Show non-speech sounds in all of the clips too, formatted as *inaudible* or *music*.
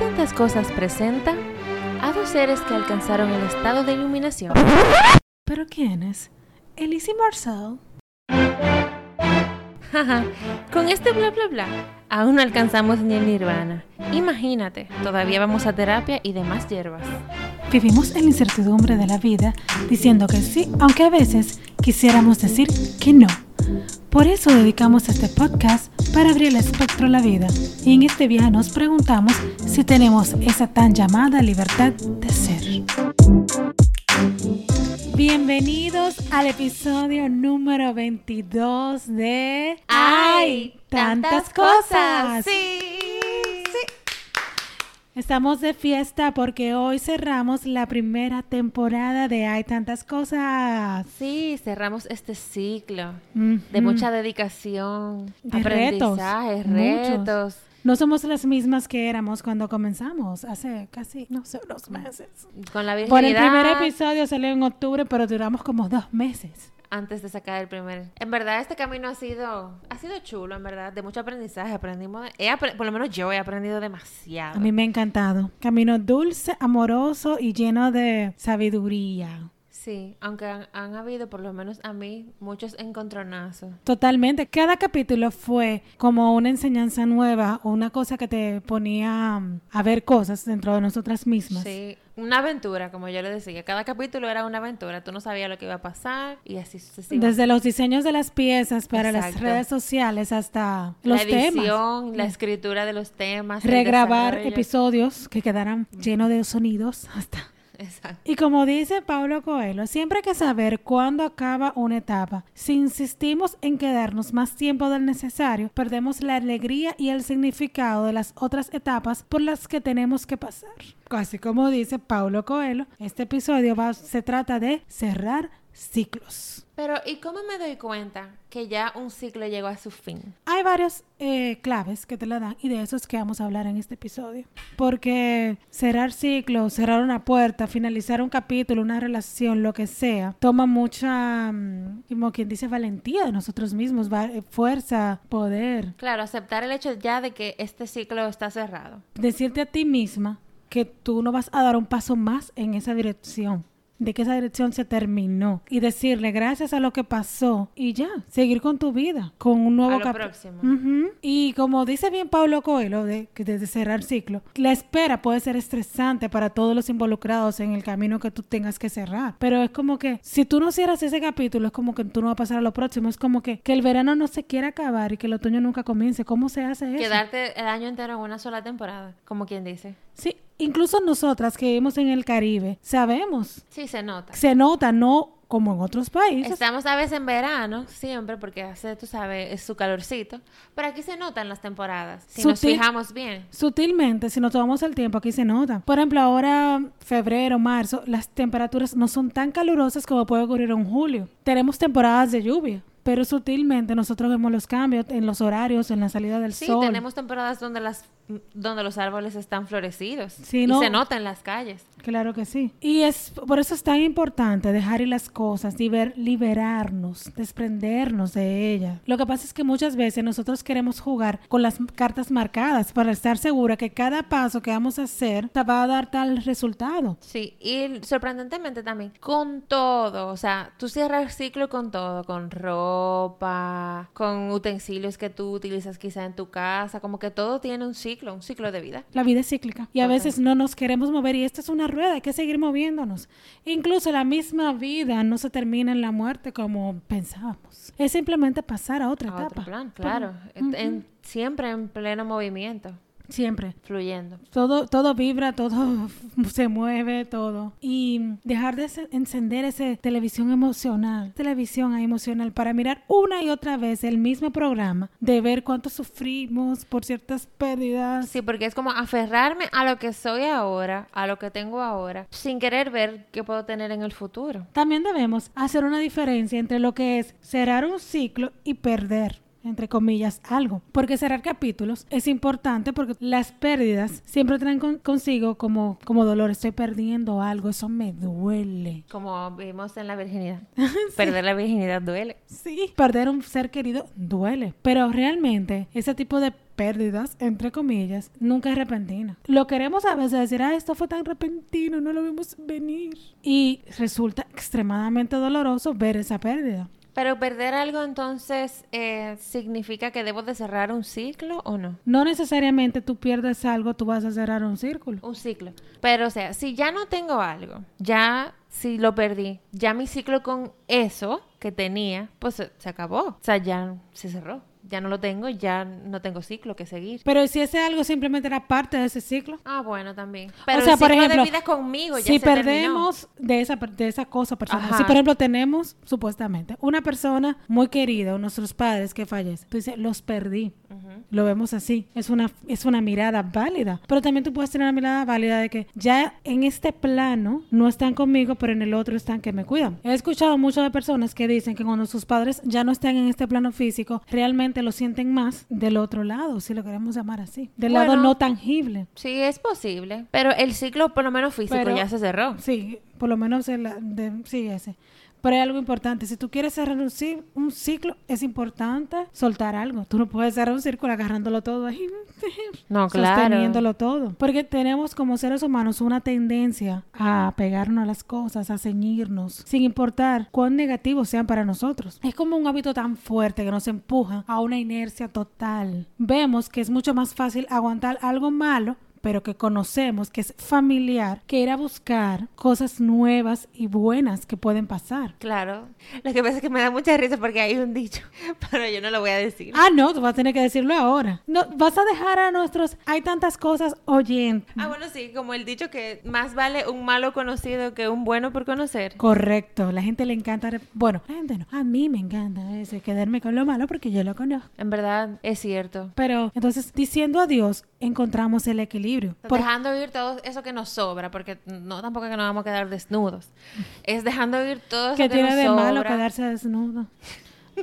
tantas cosas presenta a dos seres que alcanzaron el estado de iluminación. ¿Pero quiénes? Elise y Marcel. Jaja, Con este bla bla bla, aún no alcanzamos ni el nirvana. Imagínate, todavía vamos a terapia y demás hierbas. Vivimos en la incertidumbre de la vida diciendo que sí, aunque a veces quisiéramos decir que no. Por eso dedicamos este podcast para abrir el espectro a la vida. Y en este viaje nos preguntamos si tenemos esa tan llamada libertad de ser. Bienvenidos al episodio número 22 de ¡Ay, tantas cosas! Sí. Estamos de fiesta porque hoy cerramos la primera temporada de Hay tantas cosas. Sí, cerramos este ciclo de mucha dedicación, De retos, aprendizajes, muchos. retos. No somos las mismas que éramos cuando comenzamos, hace casi, no sé, unos meses. Con la Bueno, el virginidad. primer episodio salió en octubre, pero duramos como dos meses. Antes de sacar el primer. En verdad este camino ha sido ha sido chulo, en verdad, de mucho aprendizaje, aprendimos, he apre- por lo menos yo he aprendido demasiado. A mí me ha encantado. Camino dulce, amoroso y lleno de sabiduría. Sí, aunque han, han habido por lo menos a mí muchos encontronazos. Totalmente. Cada capítulo fue como una enseñanza nueva o una cosa que te ponía a ver cosas dentro de nosotras mismas. Sí, una aventura, como yo le decía. Cada capítulo era una aventura. Tú no sabías lo que iba a pasar y así sucesivamente. Desde los diseños de las piezas para las redes sociales hasta los la temas. edición, la escritura de los temas, Regrabar episodios que quedaran llenos de sonidos *laughs* hasta Y como dice Pablo Coelho, siempre hay que saber cuándo acaba una etapa. Si insistimos en quedarnos más tiempo del necesario, perdemos la alegría y el significado de las otras etapas por las que tenemos que pasar. Así como dice Pablo Coelho, este episodio se trata de cerrar ciclos. Pero, ¿y cómo me doy cuenta que ya un ciclo llegó a su fin? Hay varias eh, claves que te la dan y de eso es que vamos a hablar en este episodio. Porque cerrar ciclos, cerrar una puerta, finalizar un capítulo, una relación, lo que sea, toma mucha, mm, como quien dice, valentía de nosotros mismos, va- eh, fuerza, poder. Claro, aceptar el hecho ya de que este ciclo está cerrado. Decirte a ti misma que tú no vas a dar un paso más en esa dirección de que esa dirección se terminó y decirle gracias a lo que pasó y ya, seguir con tu vida, con un nuevo A lo cap- próximo. Ujú. Y como dice bien Pablo Coelho, de, que desde cerrar ciclo, la espera puede ser estresante para todos los involucrados en el camino que tú tengas que cerrar. Pero es como que si tú no cierras ese capítulo, es como que tú no vas a pasar a lo próximo. Es como que, que el verano no se quiere acabar y que el otoño nunca comience. ¿Cómo se hace eso? Quedarte el año entero en una sola temporada, como quien dice. Sí, incluso nosotras que vivimos en el Caribe, sabemos. Sí, se nota. Se nota, no como en otros países. Estamos a veces en verano, siempre, porque hace, tú sabes, es su calorcito. Pero aquí se notan las temporadas, si nos Sutil- fijamos bien. Sutilmente, si nos tomamos el tiempo, aquí se nota. Por ejemplo, ahora, febrero, marzo, las temperaturas no son tan calurosas como puede ocurrir en julio. Tenemos temporadas de lluvia, pero sutilmente nosotros vemos los cambios en los horarios, en la salida del Sí, sol. tenemos temporadas donde las donde los árboles están florecidos Sí, y no. se nota en las calles. Claro que sí. Y es por eso es tan importante dejar ir las cosas, liber- liberarnos, desprendernos de ellas. Lo que pasa es que muchas veces nosotros queremos jugar con las cartas marcadas para estar segura que cada paso que vamos a hacer te va a dar tal resultado. Sí, y sorprendentemente también con todo, o sea, tú cierras el ciclo con todo, con ropa, con utensilios que tú utilizas quizá en tu casa, como que todo tiene un ciclo, un ciclo de vida. La vida es cíclica y a veces no nos queremos mover y esta es una rueda, hay que seguir moviéndonos. Incluso la misma vida no se termina en la muerte como pensábamos. Es simplemente pasar a otra A etapa. otro plan, claro, en- en- siempre en pleno movimiento, Siempre. fluyendo. Todo, todo vibra, todo *laughs* se mueve, todo. Y dejar de encender ese televisión emocional, televisión emocional, para mirar una y otra vez el mismo programa, de ver cuánto sufrimos por ciertas pérdidas. Sí, porque es como aferrarme a lo que soy ahora, a lo que tengo ahora, sin querer ver qué puedo tener en el futuro. También debemos hacer una diferencia entre lo que es cerrar un ciclo y perder. Entre comillas, algo. Porque cerrar capítulos es importante porque las pérdidas siempre traen con- consigo como, como dolor. Estoy perdiendo algo, eso me duele. Como vimos en la virginidad. *laughs* Perder la virginidad duele. Sí. Perder un ser querido duele. Pero realmente ese tipo de pérdidas, entre comillas, nunca es repentina. Lo queremos a veces decir, ah, esto fue tan repentino, no lo vimos venir. Y resulta extremadamente doloroso ver esa pérdida. Pero perder algo entonces eh, significa que debo de cerrar un ciclo o no? No necesariamente tú pierdes algo, tú vas a cerrar un círculo. Un ciclo. Pero o sea, si ya no tengo algo, ya si lo perdí, ya mi ciclo con eso que tenía, pues se, se acabó. O sea, ya se cerró. Ya no lo tengo, ya no tengo ciclo que seguir. Pero si ese algo simplemente era parte de ese ciclo. Ah, bueno, también. Pero o sea, el por ejemplo, de vida conmigo ya si se terminó. perdemos de esa, de esa cosa personal, Ajá. si por ejemplo tenemos supuestamente una persona muy querida o nuestros padres que fallecen, tú dices, los perdí. Lo vemos así. Es una, es una mirada válida. Pero también tú puedes tener una mirada válida de que ya en este plano no están conmigo, pero en el otro están que me cuidan. He escuchado muchas de personas que dicen que cuando sus padres ya no están en este plano físico, realmente lo sienten más del otro lado, si lo queremos llamar así. Del lado no tangible. Sí, es posible. Pero el ciclo, por lo menos físico, Pero- ya se cerró. Sí, por lo menos el, de, sí, ese. Pero hay algo importante. Si tú quieres cerrar un, un ciclo, es importante soltar algo. Tú no puedes cerrar un círculo agarrándolo todo ahí. *laughs* No, claro. Sosteniéndolo todo. Porque tenemos como seres humanos una tendencia a pegarnos a las cosas, a ceñirnos, sin importar cuán negativos sean para nosotros. Es como un hábito tan fuerte que nos empuja a una inercia total. Vemos que es mucho más fácil aguantar algo malo pero que conocemos que es familiar, que ir a buscar cosas nuevas y buenas que pueden pasar. Claro. Lo que pasa es que me da mucha risa porque hay un dicho, *laughs* pero yo no lo voy a decir. Ah, no, tú vas a tener que decirlo ahora. No, vas a dejar a nuestros, hay tantas cosas oyentes. Ah, bueno, sí, como el dicho que más vale un malo conocido que un bueno por conocer. Correcto, la gente le encanta, bueno, la gente no, a mí me encanta eso, quedarme con lo malo porque yo lo conozco. En verdad, es cierto. Pero entonces, diciendo adiós, encontramos el equilibrio. Por- Dejando ir todo eso que nos sobra, porque no tampoco es que nos vamos a quedar desnudos. Es dejando ir todo eso ¿Qué que tiene nos de malo sobra. quedarse desnudo?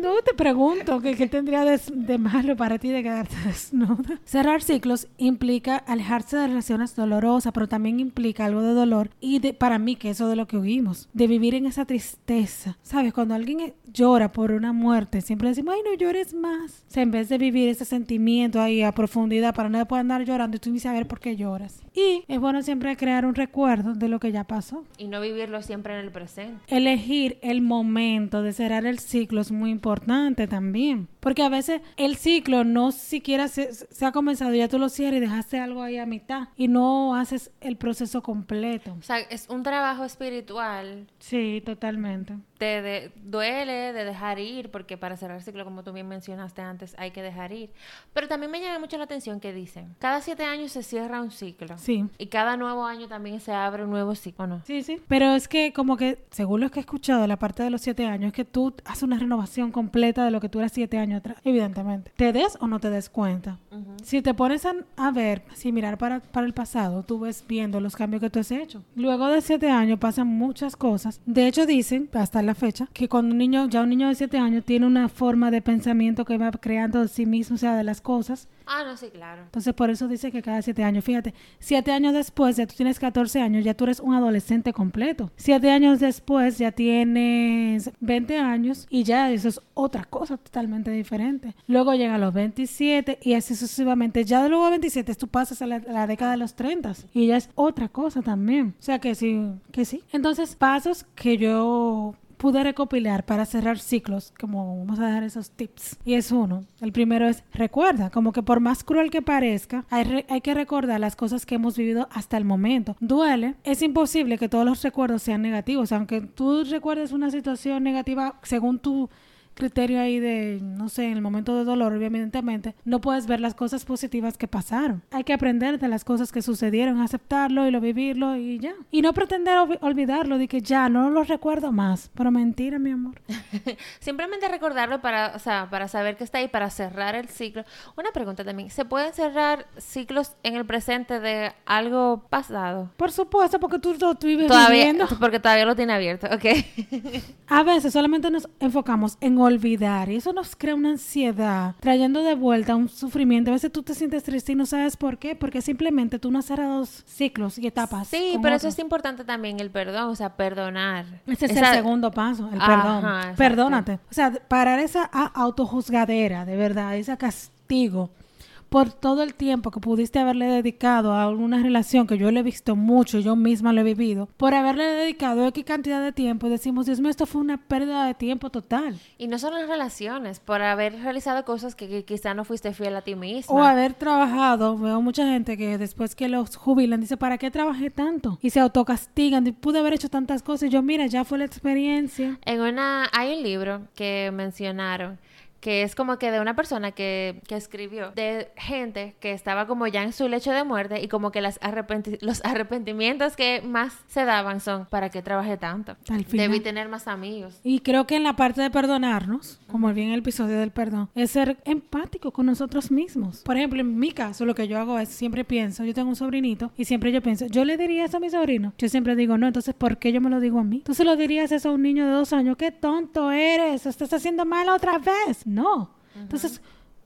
No te pregunto, ¿qué, qué tendría de, de malo para ti de quedarte *laughs* desnuda? Cerrar ciclos implica alejarse de relaciones dolorosas, pero también implica algo de dolor y de, para mí que eso de lo que huimos, de vivir en esa tristeza. ¿Sabes? Cuando alguien llora por una muerte, siempre decimos, ay, no llores más. O sea, en vez de vivir ese sentimiento ahí a profundidad para no después andar llorando y tú ni saber por qué lloras. Y es bueno siempre crear un recuerdo de lo que ya pasó. Y no vivirlo siempre en el presente. Elegir el momento de cerrar el ciclo es muy importante también. Porque a veces el ciclo no siquiera se, se ha comenzado, ya tú lo cierras y dejaste algo ahí a mitad y no haces el proceso completo. O sea, es un trabajo espiritual. Sí, totalmente. Te de- duele de dejar ir, porque para cerrar ciclo, como tú bien mencionaste antes, hay que dejar ir. Pero también me llama mucho la atención que dicen, cada siete años se cierra un ciclo. Sí. Y cada nuevo año también se abre un nuevo ciclo, ¿o no? Sí, sí. Pero es que como que, según lo que he escuchado, la parte de los siete años, es que tú haces una renovación completa de lo que tú eras siete años atrás, evidentemente. Te des o no te des cuenta. Si te pones a, a ver, si mirar para, para el pasado, tú ves viendo los cambios que tú has hecho. Luego de siete años pasan muchas cosas. De hecho, dicen, hasta la fecha, que cuando un niño, ya un niño de siete años tiene una forma de pensamiento que va creando de sí mismo, o sea, de las cosas. Ah, no, sí, claro. Entonces, por eso dice que cada siete años, fíjate, siete años después, ya tú tienes 14 años, ya tú eres un adolescente completo. Siete años después, ya tienes 20 años y ya eso es otra cosa totalmente diferente. Luego llegan los 27 y así sucesivamente. Ya de luego a 27 tú pasas a la, la década de los 30 y ya es otra cosa también. O sea que sí, que sí. Entonces, pasos que yo pude recopilar para cerrar ciclos, como vamos a dar esos tips. Y es uno. El primero es recuerda, como que por más cruel que parezca, hay, hay que recordar las cosas que hemos vivido hasta el momento. Duele, es imposible que todos los recuerdos sean negativos, aunque tú recuerdes una situación negativa según tu criterio ahí de, no sé, en el momento de dolor, evidentemente, no puedes ver las cosas positivas que pasaron. Hay que aprender de las cosas que sucedieron, aceptarlo y lo vivirlo y ya. Y no pretender olvi- olvidarlo, de que ya no lo recuerdo más. Pero mentira, mi amor. *laughs* Simplemente recordarlo para, o sea, para saber que está ahí, para cerrar el ciclo. Una pregunta también, ¿se pueden cerrar ciclos en el presente de algo pasado? Por supuesto, porque tú lo vives Todavía, viviendo. porque todavía lo tiene abierto, ok. A veces solamente nos enfocamos en olvidar. Y eso nos crea una ansiedad, trayendo de vuelta un sufrimiento. A veces tú te sientes triste y no sabes por qué, porque simplemente tú no has cerrado ciclos y etapas. Sí, pero eso es importante también, el perdón, o sea, perdonar. Ese es Esa- el segundo paso, el perdón. Perdónate. O sea, parar esa autojuzgadera, de verdad, ese castigo por todo el tiempo que pudiste haberle dedicado a alguna relación que yo le he visto mucho, yo misma lo he vivido, por haberle dedicado X cantidad de tiempo decimos, Dios mío, esto fue una pérdida de tiempo total. Y no solo en relaciones, por haber realizado cosas que, que quizá no fuiste fiel a ti misma. O haber trabajado, veo mucha gente que después que los jubilan dice, ¿para qué trabajé tanto? Y se autocastigan, y pude haber hecho tantas cosas. Y yo, mira, ya fue la experiencia. En una, hay un libro que mencionaron que es como que de una persona que, que escribió de gente que estaba como ya en su lecho de muerte y como que las arrepenti- los arrepentimientos que más se daban son ¿para qué trabajé tanto? Debí tener más amigos. Y creo que en la parte de perdonarnos, como vi en el episodio del perdón, es ser empático con nosotros mismos. Por ejemplo, en mi caso, lo que yo hago es siempre pienso, yo tengo un sobrinito y siempre yo pienso, yo le diría eso a mi sobrino. Yo siempre digo, no, entonces, ¿por qué yo me lo digo a mí? Tú se lo dirías eso a un niño de dos años, qué tonto eres, estás haciendo mal otra vez. No. Entonces,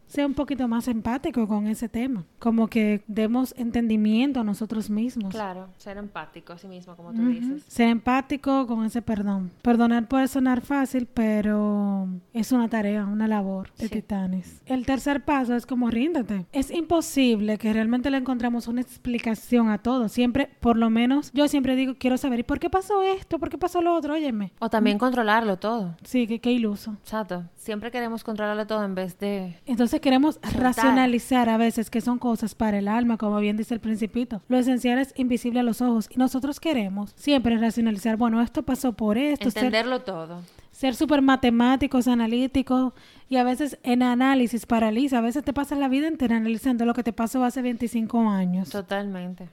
sea un poquito más empático con ese tema. Como que demos entendimiento a nosotros mismos. Claro, ser empático a sí mismo, como tú dices. Ser empático con ese perdón. Perdonar puede sonar fácil, pero es una tarea, una labor de Sí. titanes. El tercer paso es como ríndete. Es imposible que realmente le encontremos una explicación a todo. Siempre, por lo menos, yo siempre digo, quiero saber, ¿y por qué pasó esto? ¿Por qué pasó lo otro? Óyeme. O también controlarlo todo. Sí, que qué iluso. Exacto. Siempre queremos controlarlo todo en vez de... Entonces queremos racionalizar a veces que son cosas para el alma, como bien dice el principito. Lo esencial es invisible a los ojos y nosotros queremos siempre racionalizar, bueno, esto pasó por esto, ser, Entenderlo todo. ser súper matemáticos, analíticos y a veces en análisis paraliza. A veces te pasas la vida entera analizando lo que te pasó hace 25 años. Totalmente.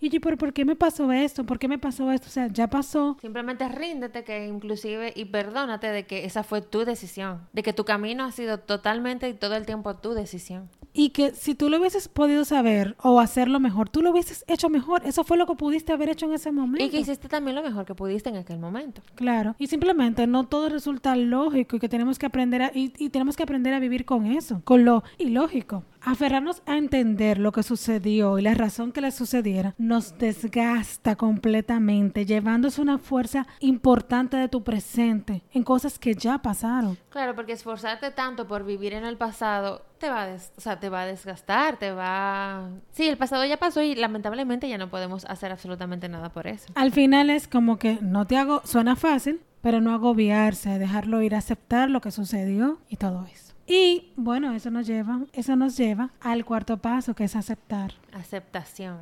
Y yo, ¿pero por qué me pasó esto? ¿Por qué me pasó esto? O sea, ya pasó. Simplemente ríndete que inclusive y perdónate de que esa fue tu decisión, de que tu camino ha sido totalmente y todo el tiempo tu decisión. Y que si tú lo hubieses podido saber o hacerlo mejor, tú lo hubieses hecho mejor. Eso fue lo que pudiste haber hecho en ese momento. Y que hiciste también lo mejor que pudiste en aquel momento. Claro. Y simplemente no todo resulta lógico y que tenemos que aprender a, y, y tenemos que aprender a vivir con eso, con lo ilógico. Aferrarnos a entender lo que sucedió y la razón que le sucediera nos desgasta completamente, llevándose una fuerza importante de tu presente en cosas que ya pasaron. Claro, porque esforzarte tanto por vivir en el pasado te va a, des- o sea, te va a desgastar, te va... Sí, el pasado ya pasó y lamentablemente ya no podemos hacer absolutamente nada por eso. Al final es como que no te hago, suena fácil, pero no agobiarse, dejarlo ir, aceptar lo que sucedió y todo eso. Y bueno, eso nos lleva, eso nos lleva al cuarto paso, que es aceptar. Aceptación.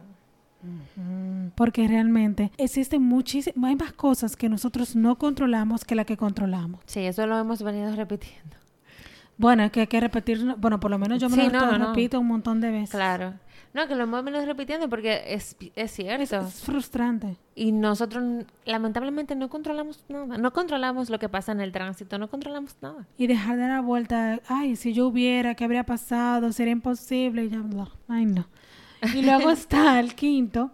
Porque realmente existen muchísimas, hay más cosas que nosotros no controlamos que la que controlamos. Sí, eso lo hemos venido repitiendo. Bueno, es que hay que repetir, bueno, por lo menos yo me Sí, lo no, no, no. repito un montón de veces. Claro. No, que lo hemos venido repitiendo porque es, es cierto. Es frustrante. Y nosotros lamentablemente no controlamos nada. No controlamos lo que pasa en el tránsito, no controlamos nada. Y dejar de dar vuelta, ay, si yo hubiera, ¿qué habría pasado? Sería imposible. Y ya, bla. Ay, no. Y luego *laughs* está el quinto,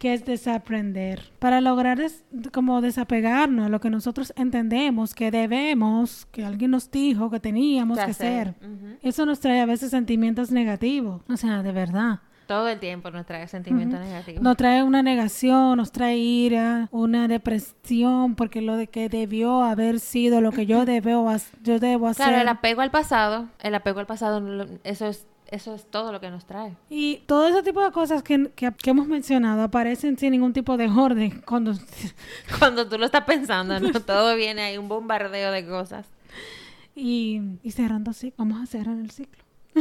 que es desaprender. Para lograr des- como desapegarnos a lo que nosotros entendemos que debemos, que alguien nos dijo que teníamos Que que hacer. Eso nos trae a veces sentimientos negativos. O sea, de verdad. Todo el tiempo nos trae sentimientos negativos. Nos trae una negación, nos trae ira, una depresión, porque lo de que debió haber sido lo que yo debo, yo debo hacer. Claro, el apego al pasado, el apego al pasado, eso es, eso es todo lo que nos trae. Y todo ese tipo de cosas que, que- que hemos mencionado aparecen sin ningún tipo de orden cuando *laughs* Cuando tú lo estás pensando, ¿no? todo viene ahí, un bombardeo de cosas. *laughs* y, y cerrando así, vamos a cerrar el ciclo. *laughs*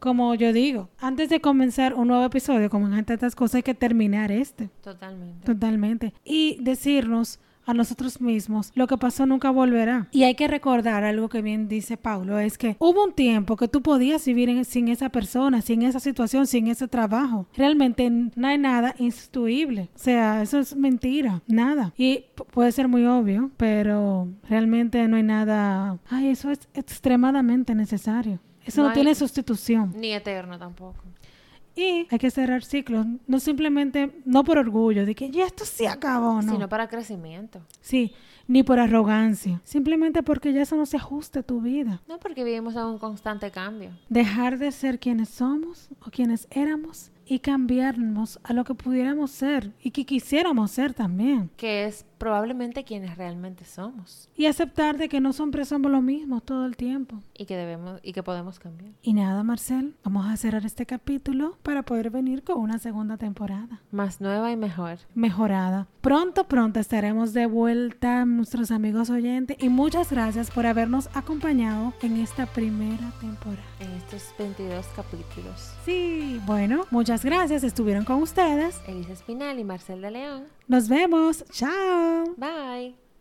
Como yo digo, antes de comenzar un nuevo episodio, como en tantas cosas, hay que terminar este. Totalmente. Totalmente. Y decirnos a nosotros mismos, lo que pasó nunca volverá. Y hay que recordar algo que bien dice Paulo, es que hubo un tiempo que tú podías vivir en- sin esa persona, sin esa situación, sin ese trabajo. Realmente no hay nada instituible. O sea, eso es mentira, nada. Y puede ser muy obvio, pero realmente no hay nada... Ay, eso es extremadamente necesario. Eso No no, tiene sustitución. Ni eterno tampoco. Y hay que cerrar ciclos, no simplemente, no por orgullo, de que ya esto se acabó, no. Sino para crecimiento. Sí, ni por arrogancia, simplemente porque ya eso no se ajusta a tu vida. No porque vivimos en un constante cambio. Dejar de ser quienes somos o quienes éramos y cambiarnos a lo que pudiéramos ser y que quisiéramos ser también. Que es probablemente quienes realmente somos. Y aceptar de que no siempre somos lo mismo todo el tiempo. Y que debemos y que podemos cambiar. Y nada, Marcel, vamos a cerrar este capítulo para poder venir con una segunda temporada. Más nueva y mejor. Mejorada. Pronto, pronto estaremos de vuelta, nuestros amigos oyentes, y muchas gracias por habernos acompañado en esta primera temporada. En estos 22 capítulos. Sí, bueno, muchas gracias. Estuvieron con ustedes Elisa Espinal y Marcel de León. Nos vemos. Chao. Bye.